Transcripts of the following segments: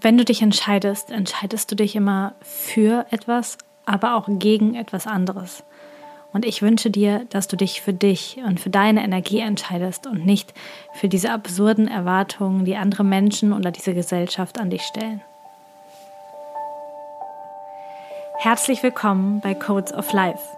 Wenn du dich entscheidest, entscheidest du dich immer für etwas, aber auch gegen etwas anderes. Und ich wünsche dir, dass du dich für dich und für deine Energie entscheidest und nicht für diese absurden Erwartungen, die andere Menschen oder diese Gesellschaft an dich stellen. Herzlich willkommen bei Codes of Life.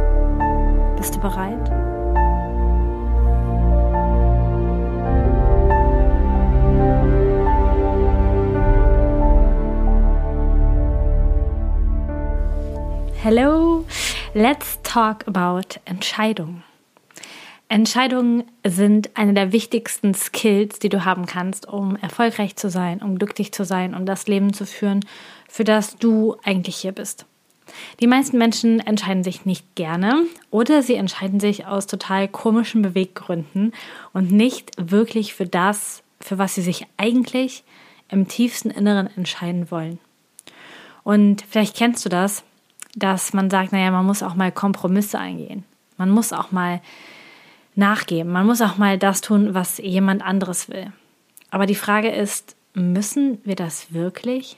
Bist du bereit? Hello, let's talk about Entscheidungen. Entscheidungen sind eine der wichtigsten Skills, die du haben kannst, um erfolgreich zu sein, um glücklich zu sein, um das Leben zu führen, für das du eigentlich hier bist. Die meisten Menschen entscheiden sich nicht gerne oder sie entscheiden sich aus total komischen Beweggründen und nicht wirklich für das, für was sie sich eigentlich im tiefsten Inneren entscheiden wollen. Und vielleicht kennst du das, dass man sagt, naja, man muss auch mal Kompromisse eingehen. Man muss auch mal nachgeben. Man muss auch mal das tun, was jemand anderes will. Aber die Frage ist, müssen wir das wirklich?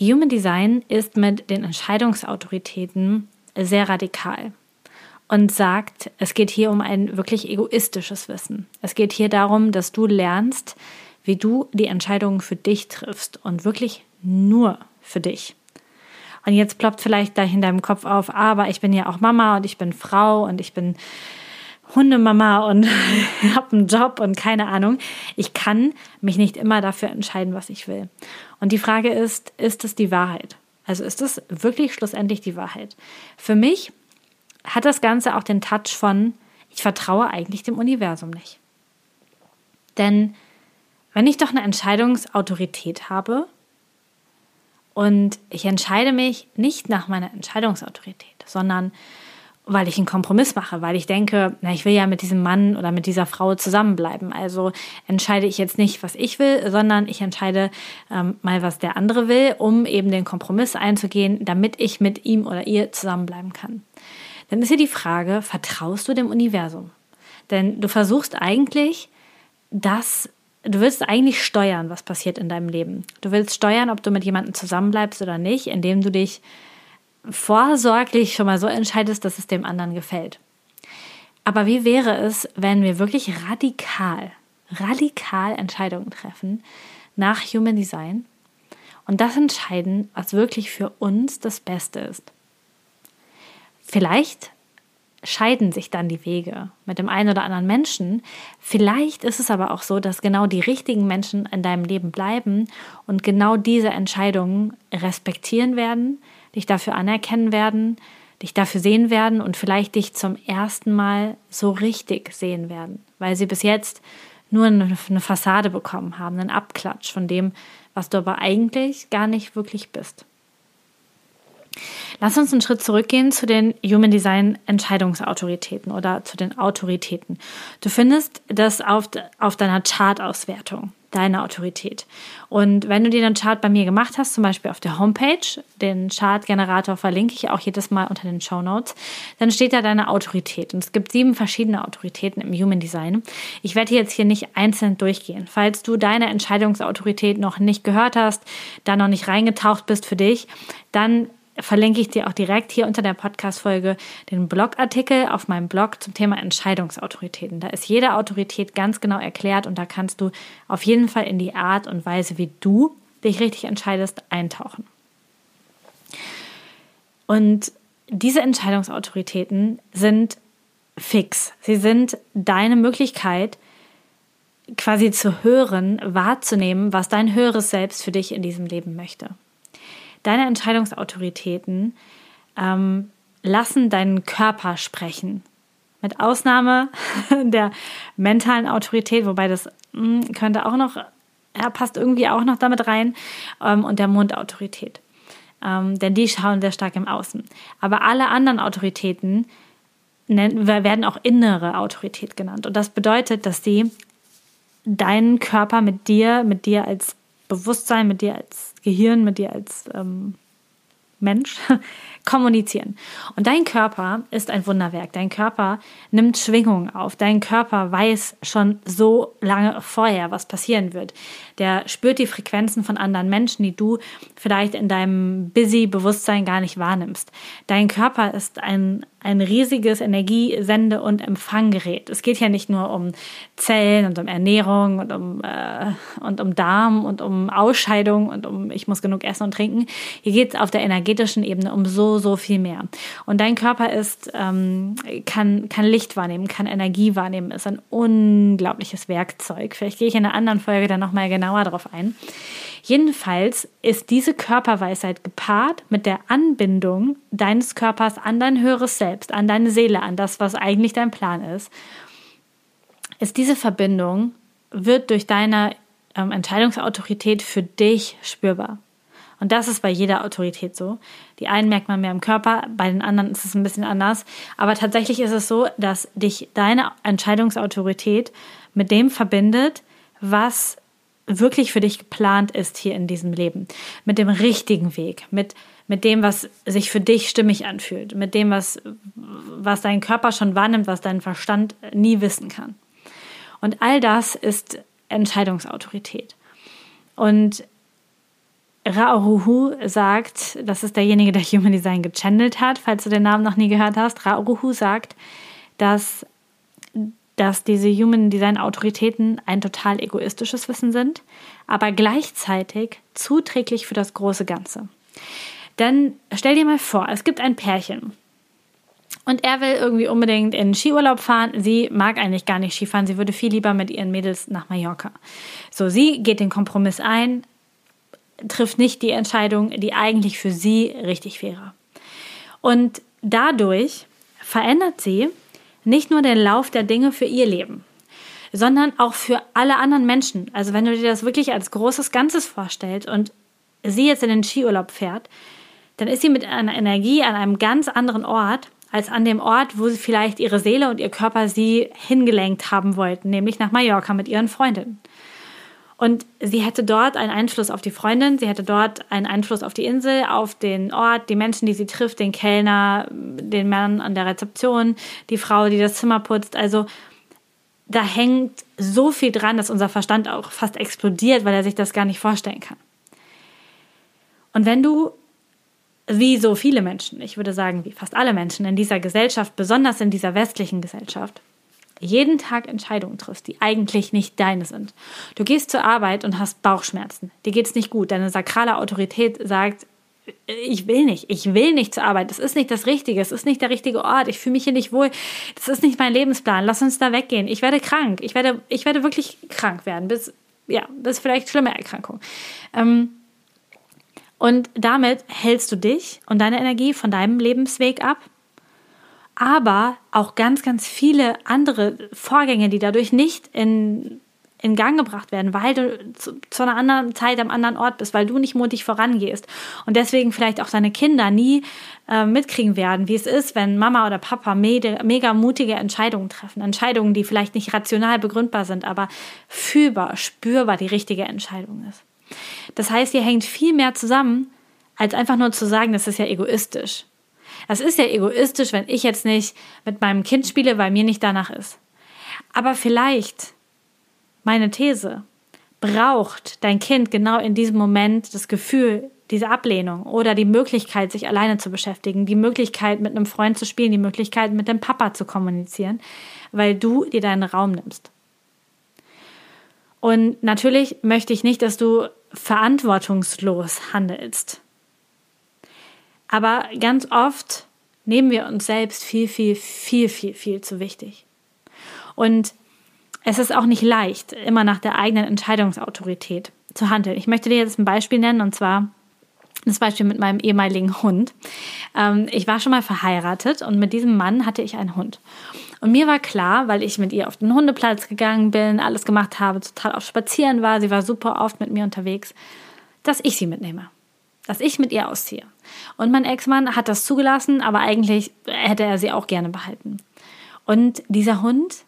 Human Design ist mit den Entscheidungsautoritäten sehr radikal und sagt, es geht hier um ein wirklich egoistisches Wissen. Es geht hier darum, dass du lernst, wie du die Entscheidungen für dich triffst und wirklich nur für dich. Und jetzt ploppt vielleicht da in deinem Kopf auf, aber ich bin ja auch Mama und ich bin Frau und ich bin Hundemama und habe einen Job und keine Ahnung. Ich kann mich nicht immer dafür entscheiden, was ich will. Und die Frage ist, ist es die Wahrheit? Also ist es wirklich schlussendlich die Wahrheit? Für mich hat das Ganze auch den Touch von, ich vertraue eigentlich dem Universum nicht. Denn wenn ich doch eine Entscheidungsautorität habe und ich entscheide mich nicht nach meiner Entscheidungsautorität, sondern weil ich einen Kompromiss mache, weil ich denke, na, ich will ja mit diesem Mann oder mit dieser Frau zusammenbleiben. Also entscheide ich jetzt nicht, was ich will, sondern ich entscheide ähm, mal, was der andere will, um eben den Kompromiss einzugehen, damit ich mit ihm oder ihr zusammenbleiben kann. Dann ist hier die Frage, vertraust du dem Universum? Denn du versuchst eigentlich, das du willst eigentlich steuern, was passiert in deinem Leben. Du willst steuern, ob du mit jemandem zusammenbleibst oder nicht, indem du dich vorsorglich schon mal so entscheidest, dass es dem anderen gefällt. Aber wie wäre es, wenn wir wirklich radikal, radikal Entscheidungen treffen nach Human Design und das entscheiden, was wirklich für uns das Beste ist? Vielleicht scheiden sich dann die Wege mit dem einen oder anderen Menschen. Vielleicht ist es aber auch so, dass genau die richtigen Menschen in deinem Leben bleiben und genau diese Entscheidungen respektieren werden, dich dafür anerkennen werden, dich dafür sehen werden und vielleicht dich zum ersten Mal so richtig sehen werden, weil sie bis jetzt nur eine Fassade bekommen haben, einen Abklatsch von dem, was du aber eigentlich gar nicht wirklich bist. Lass uns einen Schritt zurückgehen zu den Human Design Entscheidungsautoritäten oder zu den Autoritäten. Du findest das auf, auf deiner Chart-Auswertung deine Autorität. Und wenn du dir den Chart bei mir gemacht hast, zum Beispiel auf der Homepage, den Chart-Generator verlinke ich auch jedes Mal unter den Show Notes, dann steht da deine Autorität. Und es gibt sieben verschiedene Autoritäten im Human Design. Ich werde jetzt hier nicht einzeln durchgehen. Falls du deine Entscheidungsautorität noch nicht gehört hast, da noch nicht reingetaucht bist für dich, dann verlinke ich dir auch direkt hier unter der Podcast-Folge den Blogartikel auf meinem Blog zum Thema Entscheidungsautoritäten. Da ist jede Autorität ganz genau erklärt und da kannst du auf jeden Fall in die Art und Weise, wie du dich richtig entscheidest, eintauchen. Und diese Entscheidungsautoritäten sind fix. Sie sind deine Möglichkeit, quasi zu hören, wahrzunehmen, was dein höheres Selbst für dich in diesem Leben möchte. Deine Entscheidungsautoritäten ähm, lassen deinen Körper sprechen. Mit Ausnahme der mentalen Autorität, wobei das mh, hm, könnte auch noch ja, passt irgendwie auch noch damit rein. Ähm, und der Mondautorität. Ähm, denn die schauen sehr stark im Außen. Aber alle anderen Autoritäten werden auch innere Autorität genannt. Und das bedeutet, dass sie deinen Körper mit dir, mit dir als Bewusstsein, mit dir als Gehirn, mit dir als ähm, Mensch kommunizieren. Und dein Körper ist ein Wunderwerk. Dein Körper nimmt Schwingungen auf. Dein Körper weiß schon so lange vorher, was passieren wird. Der spürt die Frequenzen von anderen Menschen, die du vielleicht in deinem busy Bewusstsein gar nicht wahrnimmst. Dein Körper ist ein ein riesiges Energiesende- und Empfanggerät. Es geht ja nicht nur um Zellen und um Ernährung und um, äh, und um Darm und um Ausscheidung und um ich muss genug essen und trinken. Hier geht es auf der energetischen Ebene um so, so viel mehr. Und dein Körper ist, ähm, kann, kann Licht wahrnehmen, kann Energie wahrnehmen, ist ein unglaubliches Werkzeug. Vielleicht gehe ich in einer anderen Folge dann nochmal genauer darauf ein. Jedenfalls ist diese Körperweisheit gepaart mit der Anbindung deines Körpers an dein höheres Selbst, an deine Seele, an das, was eigentlich dein Plan ist. Ist diese Verbindung, wird durch deine ähm, Entscheidungsautorität für dich spürbar. Und das ist bei jeder Autorität so. Die einen merkt man mehr im Körper, bei den anderen ist es ein bisschen anders. Aber tatsächlich ist es so, dass dich deine Entscheidungsautorität mit dem verbindet, was wirklich für dich geplant ist hier in diesem Leben. Mit dem richtigen Weg, mit, mit dem, was sich für dich stimmig anfühlt, mit dem, was, was dein Körper schon wahrnimmt, was dein Verstand nie wissen kann. Und all das ist Entscheidungsautorität. Und Rauruhu sagt, das ist derjenige, der Human Design gechannelt hat, falls du den Namen noch nie gehört hast. Rauruhu sagt, dass dass diese Human Design Autoritäten ein total egoistisches Wissen sind, aber gleichzeitig zuträglich für das große Ganze. Denn stell dir mal vor, es gibt ein Pärchen und er will irgendwie unbedingt in Skiurlaub fahren. Sie mag eigentlich gar nicht Skifahren, sie würde viel lieber mit ihren Mädels nach Mallorca. So, sie geht den Kompromiss ein, trifft nicht die Entscheidung, die eigentlich für sie richtig wäre. Und dadurch verändert sie nicht nur den Lauf der Dinge für ihr Leben, sondern auch für alle anderen Menschen. Also wenn du dir das wirklich als großes Ganzes vorstellst und sie jetzt in den Skiurlaub fährt, dann ist sie mit einer Energie an einem ganz anderen Ort als an dem Ort, wo sie vielleicht ihre Seele und ihr Körper sie hingelenkt haben wollten, nämlich nach Mallorca mit ihren Freundinnen. Und sie hätte dort einen Einfluss auf die Freundin, sie hätte dort einen Einfluss auf die Insel, auf den Ort, die Menschen, die sie trifft, den Kellner, den Mann an der Rezeption, die Frau, die das Zimmer putzt. Also da hängt so viel dran, dass unser Verstand auch fast explodiert, weil er sich das gar nicht vorstellen kann. Und wenn du, wie so viele Menschen, ich würde sagen, wie fast alle Menschen in dieser Gesellschaft, besonders in dieser westlichen Gesellschaft, jeden Tag Entscheidungen triffst, die eigentlich nicht deine sind. Du gehst zur Arbeit und hast Bauchschmerzen. Dir geht es nicht gut. Deine sakrale Autorität sagt, ich will nicht, ich will nicht zur Arbeit. Das ist nicht das Richtige, es ist nicht der richtige Ort. Ich fühle mich hier nicht wohl. Das ist nicht mein Lebensplan. Lass uns da weggehen. Ich werde krank. Ich werde, ich werde wirklich krank werden. Bis, ja, bis vielleicht schlimme Erkrankung. Ähm, und damit hältst du dich und deine Energie von deinem Lebensweg ab aber auch ganz, ganz viele andere Vorgänge, die dadurch nicht in, in Gang gebracht werden, weil du zu, zu, einer anderen Zeit am anderen Ort bist, weil du nicht mutig vorangehst und deswegen vielleicht auch deine Kinder nie äh, mitkriegen werden, wie es ist, wenn Mama oder Papa mega, mega mutige Entscheidungen treffen. Entscheidungen, die vielleicht nicht rational begründbar sind, aber fühlbar, spürbar die richtige Entscheidung ist. Das heißt, ihr hängt viel mehr zusammen, als einfach nur zu sagen, das ist ja egoistisch. Das ist ja egoistisch, wenn ich jetzt nicht mit meinem Kind spiele, weil mir nicht danach ist. Aber vielleicht, meine These, braucht dein Kind genau in diesem Moment das Gefühl, diese Ablehnung oder die Möglichkeit, sich alleine zu beschäftigen, die Möglichkeit, mit einem Freund zu spielen, die Möglichkeit, mit dem Papa zu kommunizieren, weil du dir deinen Raum nimmst. Und natürlich möchte ich nicht, dass du verantwortungslos handelst. Aber ganz oft nehmen wir uns selbst viel, viel, viel, viel, viel zu wichtig. Und es ist auch nicht leicht, immer nach der eigenen Entscheidungsautorität zu handeln. Ich möchte dir jetzt ein Beispiel nennen, und zwar das Beispiel mit meinem ehemaligen Hund. Ähm, ich war schon mal verheiratet und mit diesem Mann hatte ich einen Hund. Und mir war klar, weil ich mit ihr auf den Hundeplatz gegangen bin, alles gemacht habe, total auf Spazieren war, sie war super oft mit mir unterwegs, dass ich sie mitnehme. Dass ich mit ihr ausziehe. Und mein Ex-Mann hat das zugelassen, aber eigentlich hätte er sie auch gerne behalten. Und dieser Hund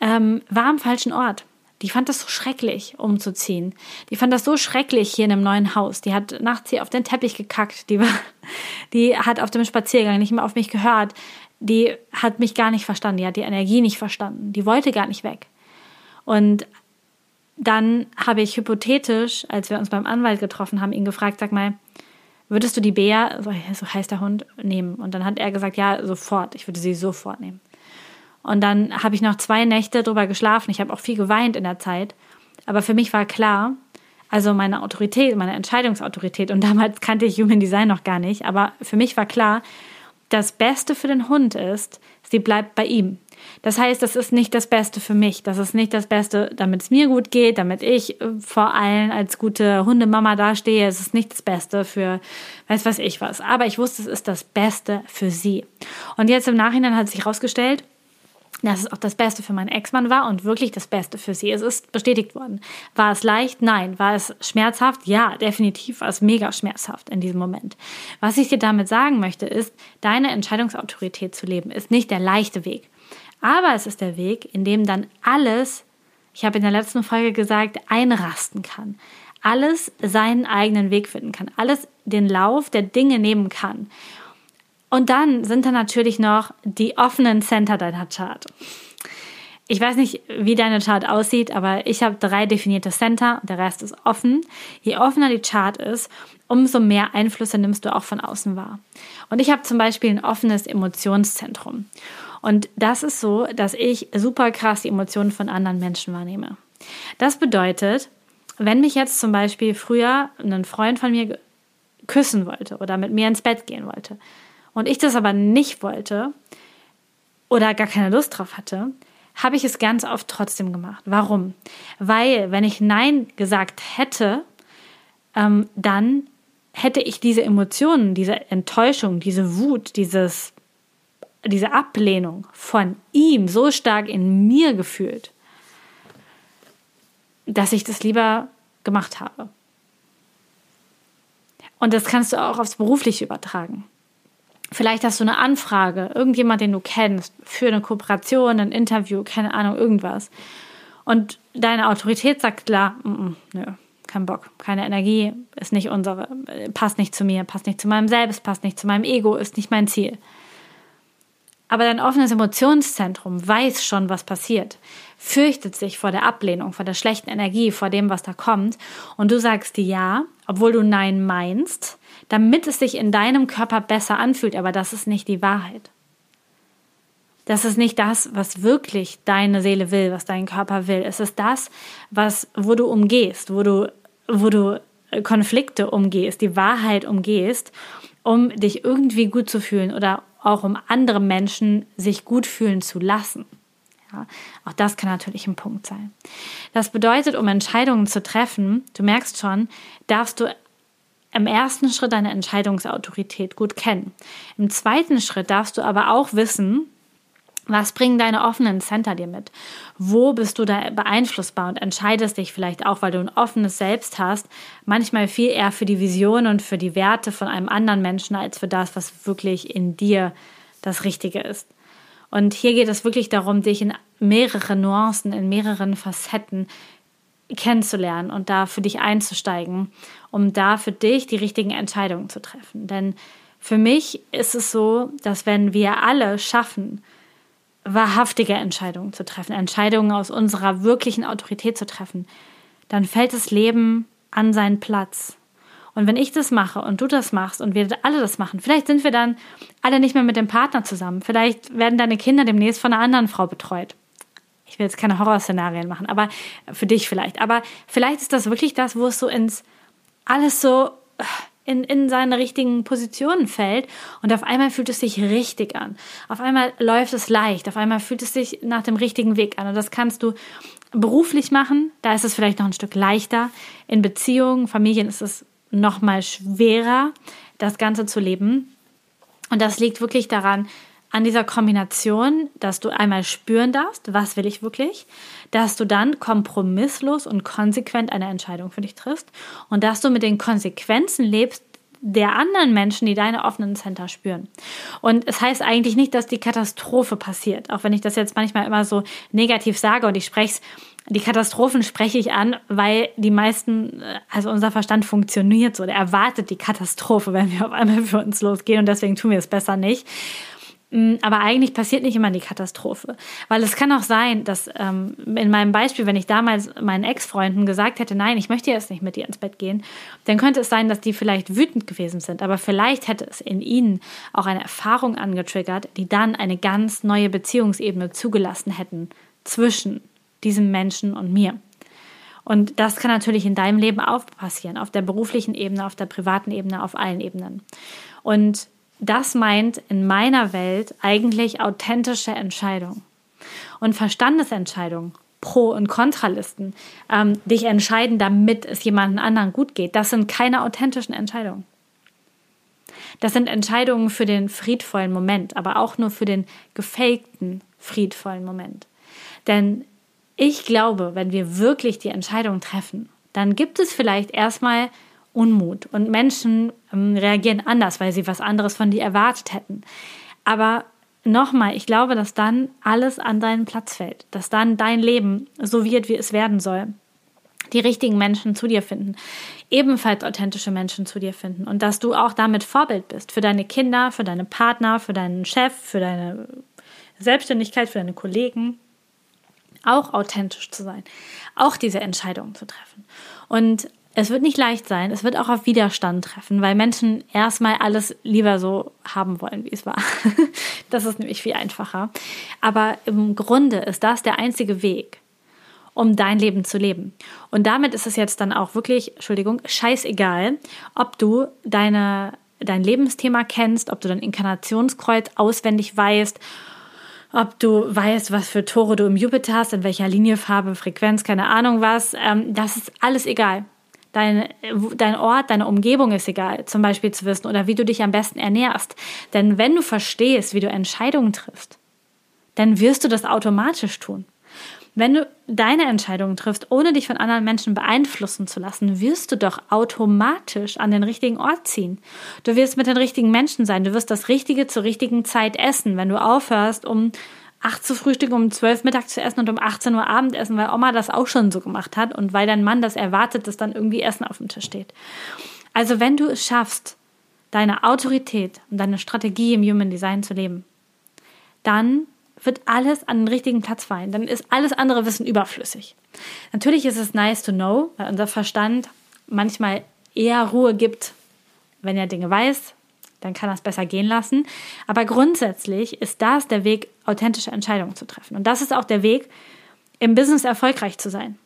ähm, war am falschen Ort. Die fand das so schrecklich, umzuziehen. Die fand das so schrecklich hier in einem neuen Haus. Die hat nachts hier auf den Teppich gekackt. Die, war, die hat auf dem Spaziergang nicht mehr auf mich gehört. Die hat mich gar nicht verstanden. Die hat die Energie nicht verstanden. Die wollte gar nicht weg. Und dann habe ich hypothetisch, als wir uns beim Anwalt getroffen haben, ihn gefragt, sag mal, würdest du die Bea, so heißt der Hund, nehmen? Und dann hat er gesagt, ja, sofort. Ich würde sie sofort nehmen. Und dann habe ich noch zwei Nächte drüber geschlafen. Ich habe auch viel geweint in der Zeit. Aber für mich war klar, also meine Autorität, meine Entscheidungsautorität, und damals kannte ich Human Design noch gar nicht, aber für mich war klar, das Beste für den Hund ist, sie bleibt bei ihm. Das heißt, das ist nicht das Beste für mich. Das ist nicht das Beste, damit es mir gut geht, damit ich äh, vor allem als gute Hundemama dastehe. Es ist nicht das Beste für weiß was ich was. Aber ich wusste, es ist das Beste für sie. Und jetzt im Nachhinein hat sich herausgestellt, dass es auch das Beste für meinen Ex-Mann war und wirklich das Beste für sie. Es ist bestätigt worden. War es leicht? Nein. War es schmerzhaft? Ja, definitiv war es mega schmerzhaft in diesem Moment. Was ich dir damit sagen möchte, ist, deine Entscheidungsautorität zu leben, ist nicht der leichte Weg. Aber es ist der Weg, in dem dann alles, ich habe in der letzten Folge gesagt, einrasten kann. Alles seinen eigenen Weg finden kann. Alles den Lauf der Dinge nehmen kann. Und dann sind da natürlich noch die offenen Center deiner Chart. Ich weiß nicht, wie deine Chart aussieht, aber ich habe drei definierte Center der Rest ist offen. Je offener die Chart ist, umso mehr Einflüsse nimmst du auch von außen wahr. Und ich habe zum Beispiel ein offenes Emotionszentrum. Und das ist so, dass ich super krass die Emotionen von anderen Menschen wahrnehme. Das bedeutet, wenn mich jetzt zum Beispiel früher ein Freund von mir küssen wollte oder mit mir ins Bett gehen wollte, und ich das aber nicht wollte oder gar keine Lust drauf hatte, habe ich es ganz oft trotzdem gemacht. Warum? Weil, wenn ich Nein gesagt hätte, ähm, dann hätte ich diese Emotionen, diese Enttäuschung, diese Wut, dieses, diese Ablehnung von ihm so stark in mir gefühlt, dass ich das lieber gemacht habe. Und das kannst du auch aufs Berufliche übertragen. Vielleicht hast du eine Anfrage, irgendjemand, den du kennst, für eine Kooperation, ein Interview, keine Ahnung, irgendwas. Und deine Autorität sagt klar, mm -mm, nö, kein Bock, keine Energie, ist nicht unsere, passt nicht zu mir, passt nicht zu meinem Selbst, passt nicht zu meinem Ego, ist nicht mein Ziel. Aber dein offenes Emotionszentrum weiß schon, was passiert, fürchtet sich vor der Ablehnung, vor der schlechten Energie, vor dem, was da kommt. Und du sagst ja, obwohl du Nein meinst, damit es sich in deinem Körper besser anfühlt, aber das ist nicht die Wahrheit. Das ist nicht das, was wirklich deine Seele will, was dein Körper will. Es ist das, was, wo du umgehst, wo du, wo du Konflikte umgehst, die Wahrheit umgehst, um dich irgendwie gut zu fühlen oder auch um andere Menschen sich gut fühlen zu lassen. Ja, auch das kann natürlich ein Punkt sein. Das bedeutet, um Entscheidungen zu treffen, du merkst schon, darfst du im ersten Schritt deine Entscheidungsautorität gut kennen. Im zweiten Schritt darfst du aber auch wissen, was bringen deine offenen Center dir mit? Wo bist du da beeinflussbar und entscheidest dich vielleicht auch, weil du ein offenes Selbst hast, manchmal viel eher für die Vision und für die Werte von einem anderen Menschen als für das, was wirklich in dir das Richtige ist. Und hier geht es wirklich darum, dich in mehrere Nuancen, in mehreren Facetten kennenzulernen und da für dich einzusteigen, um da für dich die richtigen Entscheidungen zu treffen. Denn für mich ist es so, dass wenn wir alle schaffen, wahrhaftige Entscheidungen zu treffen, Entscheidungen aus unserer wirklichen Autorität zu treffen, dann fällt das Leben an seinen Platz. Und wenn ich das mache und du das machst und wir alle das machen, vielleicht sind wir dann alle nicht mehr mit dem Partner zusammen. Vielleicht werden deine Kinder demnächst von einer anderen Frau betreut ich will jetzt keine Horrorszenarien machen, aber für dich vielleicht. Aber vielleicht ist das wirklich das, wo es so ins alles so in, in seine richtigen Positionen fällt und auf einmal fühlt es sich richtig an. Auf einmal läuft es leicht, auf einmal fühlt es sich nach dem richtigen Weg an. Und das kannst du beruflich machen, da ist es vielleicht noch ein Stück leichter. In Beziehungen, Familien ist es noch mal schwerer, das Ganze zu leben. Und das liegt wirklich daran, an dieser Kombination, dass du einmal spüren darfst, was will ich wirklich, dass du dann kompromisslos und konsequent eine Entscheidung für dich triffst und dass du mit den Konsequenzen lebst, der anderen Menschen, die deine offenen Center spüren. Und es heißt eigentlich nicht, dass die Katastrophe passiert, auch wenn ich das jetzt manchmal immer so negativ sage und ich spreche es die Katastrophen spreche ich an, weil die meisten, also unser Verstand funktioniert so, der erwartet die Katastrophe, wenn wir auf einmal für uns losgehen und deswegen tun wir es besser nicht. Mm, aber eigentlich passiert nicht immer die Katastrophe. Weil es kann auch sein, dass ähm, in meinem Beispiel, wenn ich damals meinen Ex-Freunden gesagt hätte, nein, ich möchte jetzt nicht mit dir ins Bett gehen, dann könnte es sein, dass die vielleicht wütend gewesen sind. Aber vielleicht hätte es in ihnen auch eine Erfahrung angetriggert, die dann eine ganz neue Beziehungsebene zugelassen hätten zwischen diesem Menschen und mir. Und das kann natürlich in deinem Leben auch passieren, auf der beruflichen Ebene, auf der privaten Ebene, auf allen Ebenen. Und das meint in meiner Welt eigentlich authentische Entscheidung. Und Verstandesentscheidungen, Pro- und Kontralisten, ähm, dich entscheiden, damit es jemandem anderen gut geht, das sind keine authentischen Entscheidungen. Das sind Entscheidungen für den friedvollen Moment, aber auch nur für den gefakten friedvollen Moment. Denn ich glaube, wenn wir wirklich die Entscheidung treffen, dann gibt es vielleicht erstmal Unmut. Und Menschen ähm, reagieren anders, weil sie was anderes von dir erwartet hätten. Aber nochmal, ich glaube, dass dann alles an deinen Platz fällt, dass dann dein Leben so wird, wie es werden soll. Die richtigen Menschen zu dir finden, ebenfalls authentische Menschen zu dir finden. Und dass du auch damit Vorbild bist. Für deine Kinder, für deine Partner, für deinen Chef, für deine Selbstständigkeit, für deine Kollegen, auch authentisch zu sein, auch diese Entscheidungen zu treffen. Und es wird nicht leicht sein, es wird auch auf Widerstand treffen, weil Menschen erstmal alles lieber so haben wollen, wie es war. das ist nämlich viel einfacher. Aber im Grunde ist das der einzige Weg, um dein Leben zu leben. Und damit ist es jetzt dann auch wirklich, Entschuldigung, scheißegal, ob du deine, dein Lebensthema kennst, ob du dein Inkarnationskreuz auswendig weißt, ob du weißt, was für Tore du im Jupiter hast, in welcher Linie, Farbe, Frequenz, keine Ahnung was. Ähm, das ist alles egal dein, dein Ort, deine Umgebung ist egal, zum Beispiel zu wissen oder wie du dich am besten ernährst. Denn wenn du verstehst, wie du Entscheidungen triffst, dann wirst du das automatisch tun. Wenn du deine Entscheidungen triffst, ohne dich von anderen Menschen beeinflussen zu lassen, wirst du doch automatisch an den richtigen Ort ziehen. Du wirst mit den richtigen Menschen sein. Du wirst das Richtige zur richtigen Zeit essen, wenn du aufhörst, um 8 zu frühstücken, um 12 Mittag zu essen und um 18 Uhr Abendessen, weil Oma das auch schon so gemacht hat und weil dein Mann das erwartet, dass dann irgendwie Essen auf dem Tisch steht. Also wenn du es schaffst, deine Autorität und deine Strategie im Human Design zu leben, dann wird alles an den richtigen Platz fallen. Dann ist alles andere Wissen überflüssig. Natürlich ist es nice to know, weil unser Verstand manchmal eher Ruhe gibt, wenn er Dinge weiß, dann kann es besser gehen lassen. Aber grundsätzlich ist das der Weg, authentische Entscheidungen zu treffen. Und das ist auch der Weg, im Business erfolgreich zu sein.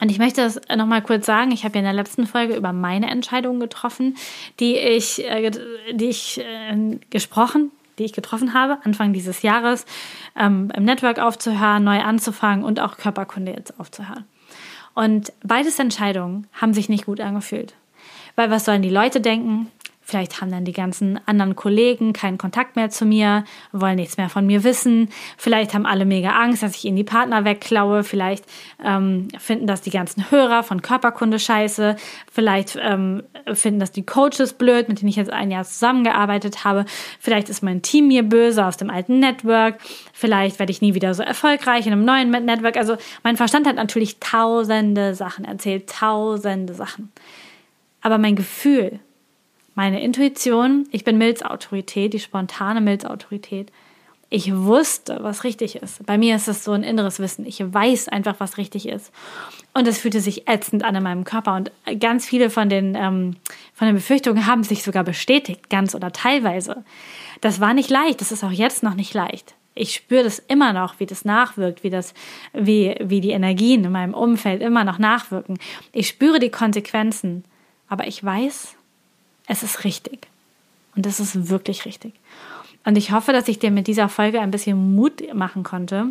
Und ich möchte das nochmal kurz sagen. Ich habe ja in der letzten Folge über meine Entscheidungen getroffen, die ich, äh, die ich äh, gesprochen, die ich getroffen habe, Anfang dieses Jahres, ähm, im Network aufzuhören, neu anzufangen und auch Körperkunde jetzt aufzuhören. Und beides Entscheidungen haben sich nicht gut angefühlt. Weil was sollen die Leute denken? Vielleicht haben dann die ganzen anderen Kollegen keinen Kontakt mehr zu mir, wollen nichts mehr von mir wissen. Vielleicht haben alle mega Angst, dass ich ihnen die Partner wegklaue. Vielleicht ähm, finden das die ganzen Hörer von Körperkunde scheiße. Vielleicht ähm, finden das die Coaches blöd, mit denen ich jetzt ein Jahr zusammengearbeitet habe. Vielleicht ist mein Team mir böse aus dem alten Network. Vielleicht werde ich nie wieder so erfolgreich in einem neuen Network. Also mein Verstand hat natürlich tausende Sachen erzählt, tausende Sachen. Aber mein Gefühl, meine Intuition, ich bin Milzautorität, die spontane Milzautorität. Ich wusste, was richtig ist. Bei mir ist es so ein inneres Wissen. Ich weiß einfach, was richtig ist. Und es fühlte sich ätzend an in meinem Körper. Und ganz viele von den, ähm, von den Befürchtungen haben sich sogar bestätigt, ganz oder teilweise. Das war nicht leicht. Das ist auch jetzt noch nicht leicht. Ich spüre das immer noch, wie das nachwirkt, wie das, wie, wie die Energien in meinem Umfeld immer noch nachwirken. Ich spüre die Konsequenzen. Aber ich weiß, es ist richtig. Und es ist wirklich richtig. Und ich hoffe, dass ich dir mit dieser Folge ein bisschen Mut machen konnte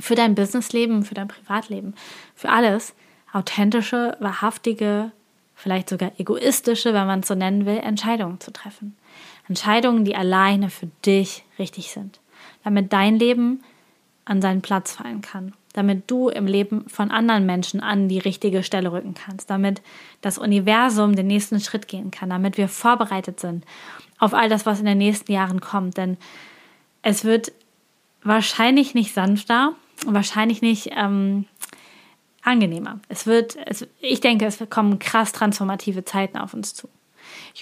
für dein Businessleben, für dein Privatleben, für alles authentische, wahrhaftige, vielleicht sogar egoistische, wenn man es so nennen will, Entscheidungen zu treffen. Entscheidungen, die alleine für dich richtig sind, damit dein Leben an seinen Platz fallen kann, damit du im Leben von anderen Menschen an die richtige Stelle rücken kannst, damit das Universum den nächsten Schritt gehen kann, damit wir vorbereitet sind auf all das, was in den nächsten Jahren kommt. Denn es wird wahrscheinlich nicht sanfter, wahrscheinlich nicht ähm, angenehmer. Es wird, es, ich denke, es kommen krass transformative Zeiten auf uns zu.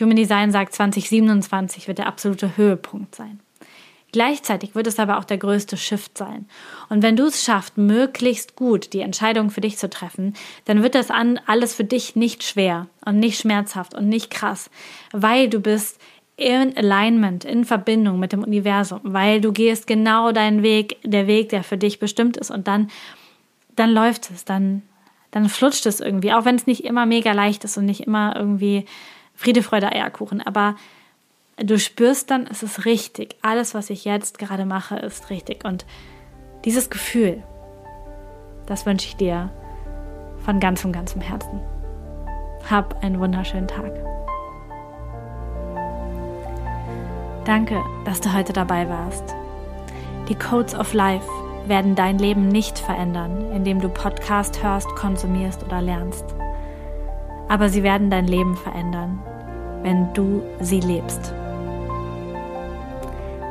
Human Design sagt, 2027 wird der absolute Höhepunkt sein. Gleichzeitig wird es aber auch der größte Shift sein. Und wenn du es schaffst, möglichst gut die Entscheidung für dich zu treffen, dann wird das alles für dich nicht schwer und nicht schmerzhaft und nicht krass, weil du bist in Alignment, in Verbindung mit dem Universum, weil du gehst genau deinen Weg, der Weg, der für dich bestimmt ist und dann, dann läuft es, dann, dann flutscht es irgendwie, auch wenn es nicht immer mega leicht ist und nicht immer irgendwie Friede, Freude, Eierkuchen, aber du spürst dann, es ist richtig, alles, was ich jetzt gerade mache, ist richtig und dieses Gefühl, das wünsche ich dir von ganzem, ganzem Herzen. Hab einen wunderschönen Tag. Danke, dass du heute dabei warst. Die Codes of Life werden dein Leben nicht verändern, indem du Podcast hörst, konsumierst oder lernst. Aber sie werden dein Leben verändern, wenn du sie lebst.